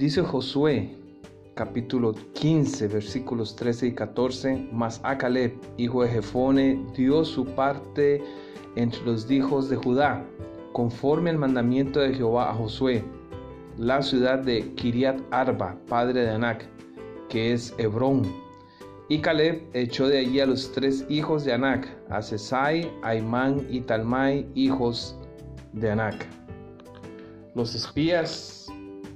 Dice Josué, capítulo 15, versículos 13 y 14, mas a Caleb, hijo de Jefone, dio su parte entre los hijos de Judá, conforme al mandamiento de Jehová a Josué, la ciudad de Kiriat Arba, padre de Anac, que es Hebrón. Y Caleb echó de allí a los tres hijos de Anac, a Sesai, Aimán y Talmai, hijos de Anac. Los espías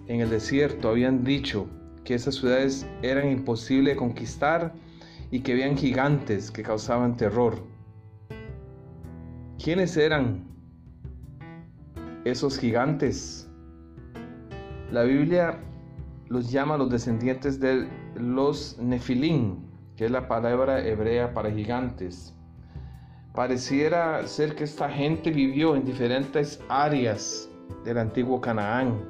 en el desierto habían dicho que esas ciudades eran imposibles de conquistar y que habían gigantes que causaban terror. ¿Quiénes eran esos gigantes? La Biblia los llama los descendientes de los Nefilim, que es la palabra hebrea para gigantes. Pareciera ser que esta gente vivió en diferentes áreas del antiguo Canaán.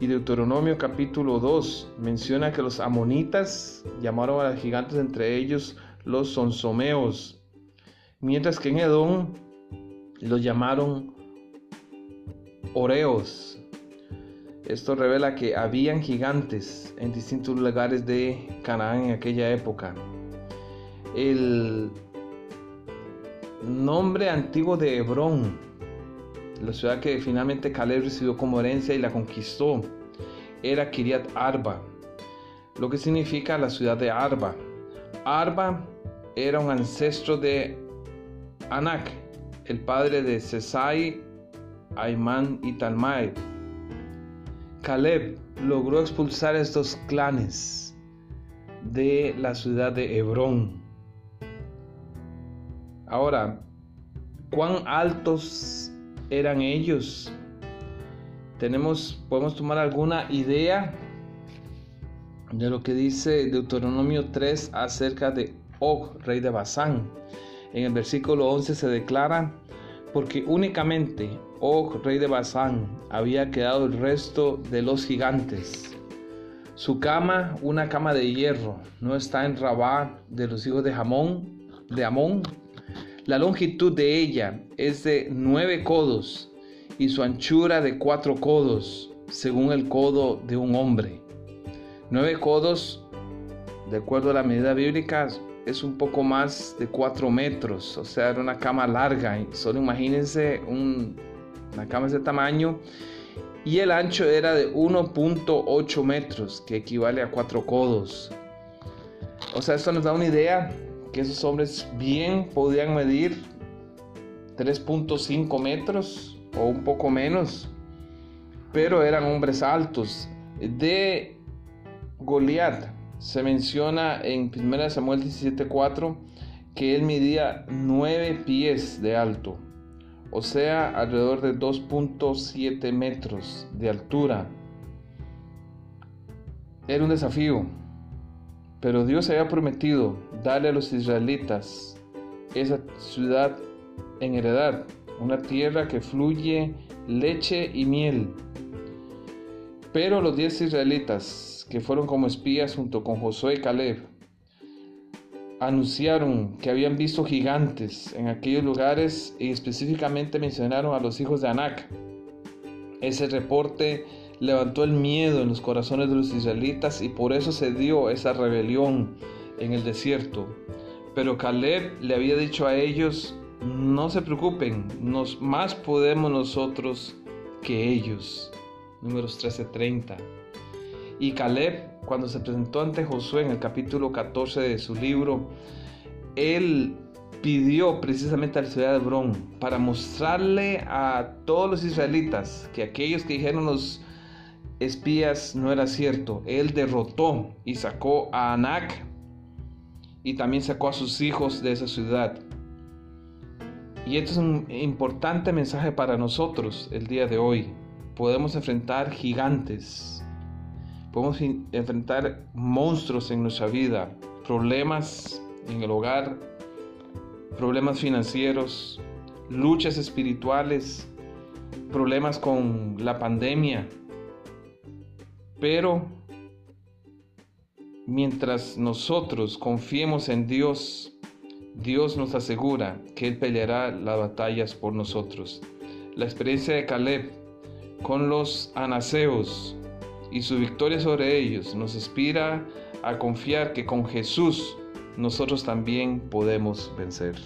Y Deuteronomio capítulo 2 menciona que los amonitas llamaron a los gigantes entre ellos los sonsomeos, mientras que en Edom los llamaron oreos. Esto revela que habían gigantes en distintos lugares de Canaán en aquella época. El nombre antiguo de Hebrón la ciudad que finalmente Caleb recibió como herencia y la conquistó era Kiriat Arba, lo que significa la ciudad de Arba. Arba era un ancestro de Anak, el padre de Sesai, Aimán y Talmai. Caleb logró expulsar estos clanes de la ciudad de Hebrón. Ahora, ¿cuán altos eran ellos. Tenemos, podemos tomar alguna idea de lo que dice Deuteronomio 3 acerca de Og, rey de Basán. En el versículo 11 se declara, porque únicamente Og, rey de Basán, había quedado el resto de los gigantes. Su cama, una cama de hierro, no está en Rabá de los hijos de Jamón, de Amón, la longitud de ella es de nueve codos y su anchura de cuatro codos, según el codo de un hombre. Nueve codos, de acuerdo a la medida bíblica, es un poco más de cuatro metros, o sea, era una cama larga. Solo imagínense una cama de tamaño. Y el ancho era de 1.8 metros, que equivale a cuatro codos. O sea, esto nos da una idea que esos hombres bien podían medir 3.5 metros o un poco menos, pero eran hombres altos. De Goliat se menciona en 1 Samuel 17:4 que él medía 9 pies de alto, o sea, alrededor de 2.7 metros de altura. Era un desafío, pero Dios había prometido darle a los israelitas esa ciudad en heredad, una tierra que fluye leche y miel. Pero los diez israelitas que fueron como espías junto con Josué y Caleb anunciaron que habían visto gigantes en aquellos lugares y específicamente mencionaron a los hijos de Anac. Ese reporte levantó el miedo en los corazones de los israelitas y por eso se dio esa rebelión en el desierto. Pero Caleb le había dicho a ellos, no se preocupen, nos, más podemos nosotros que ellos. Números 13:30. Y Caleb, cuando se presentó ante Josué en el capítulo 14 de su libro, él pidió precisamente a la ciudad de Hebrón para mostrarle a todos los israelitas que aquellos que dijeron los espías no era cierto. Él derrotó y sacó a Anac y también sacó a sus hijos de esa ciudad. Y esto es un importante mensaje para nosotros el día de hoy. Podemos enfrentar gigantes, podemos enfrentar monstruos en nuestra vida, problemas en el hogar, problemas financieros, luchas espirituales, problemas con la pandemia, pero mientras nosotros confiemos en Dios, Dios nos asegura que Él peleará las batallas por nosotros. La experiencia de Caleb con los anaseos y su victoria sobre ellos nos inspira a confiar que con Jesús nosotros también podemos vencer.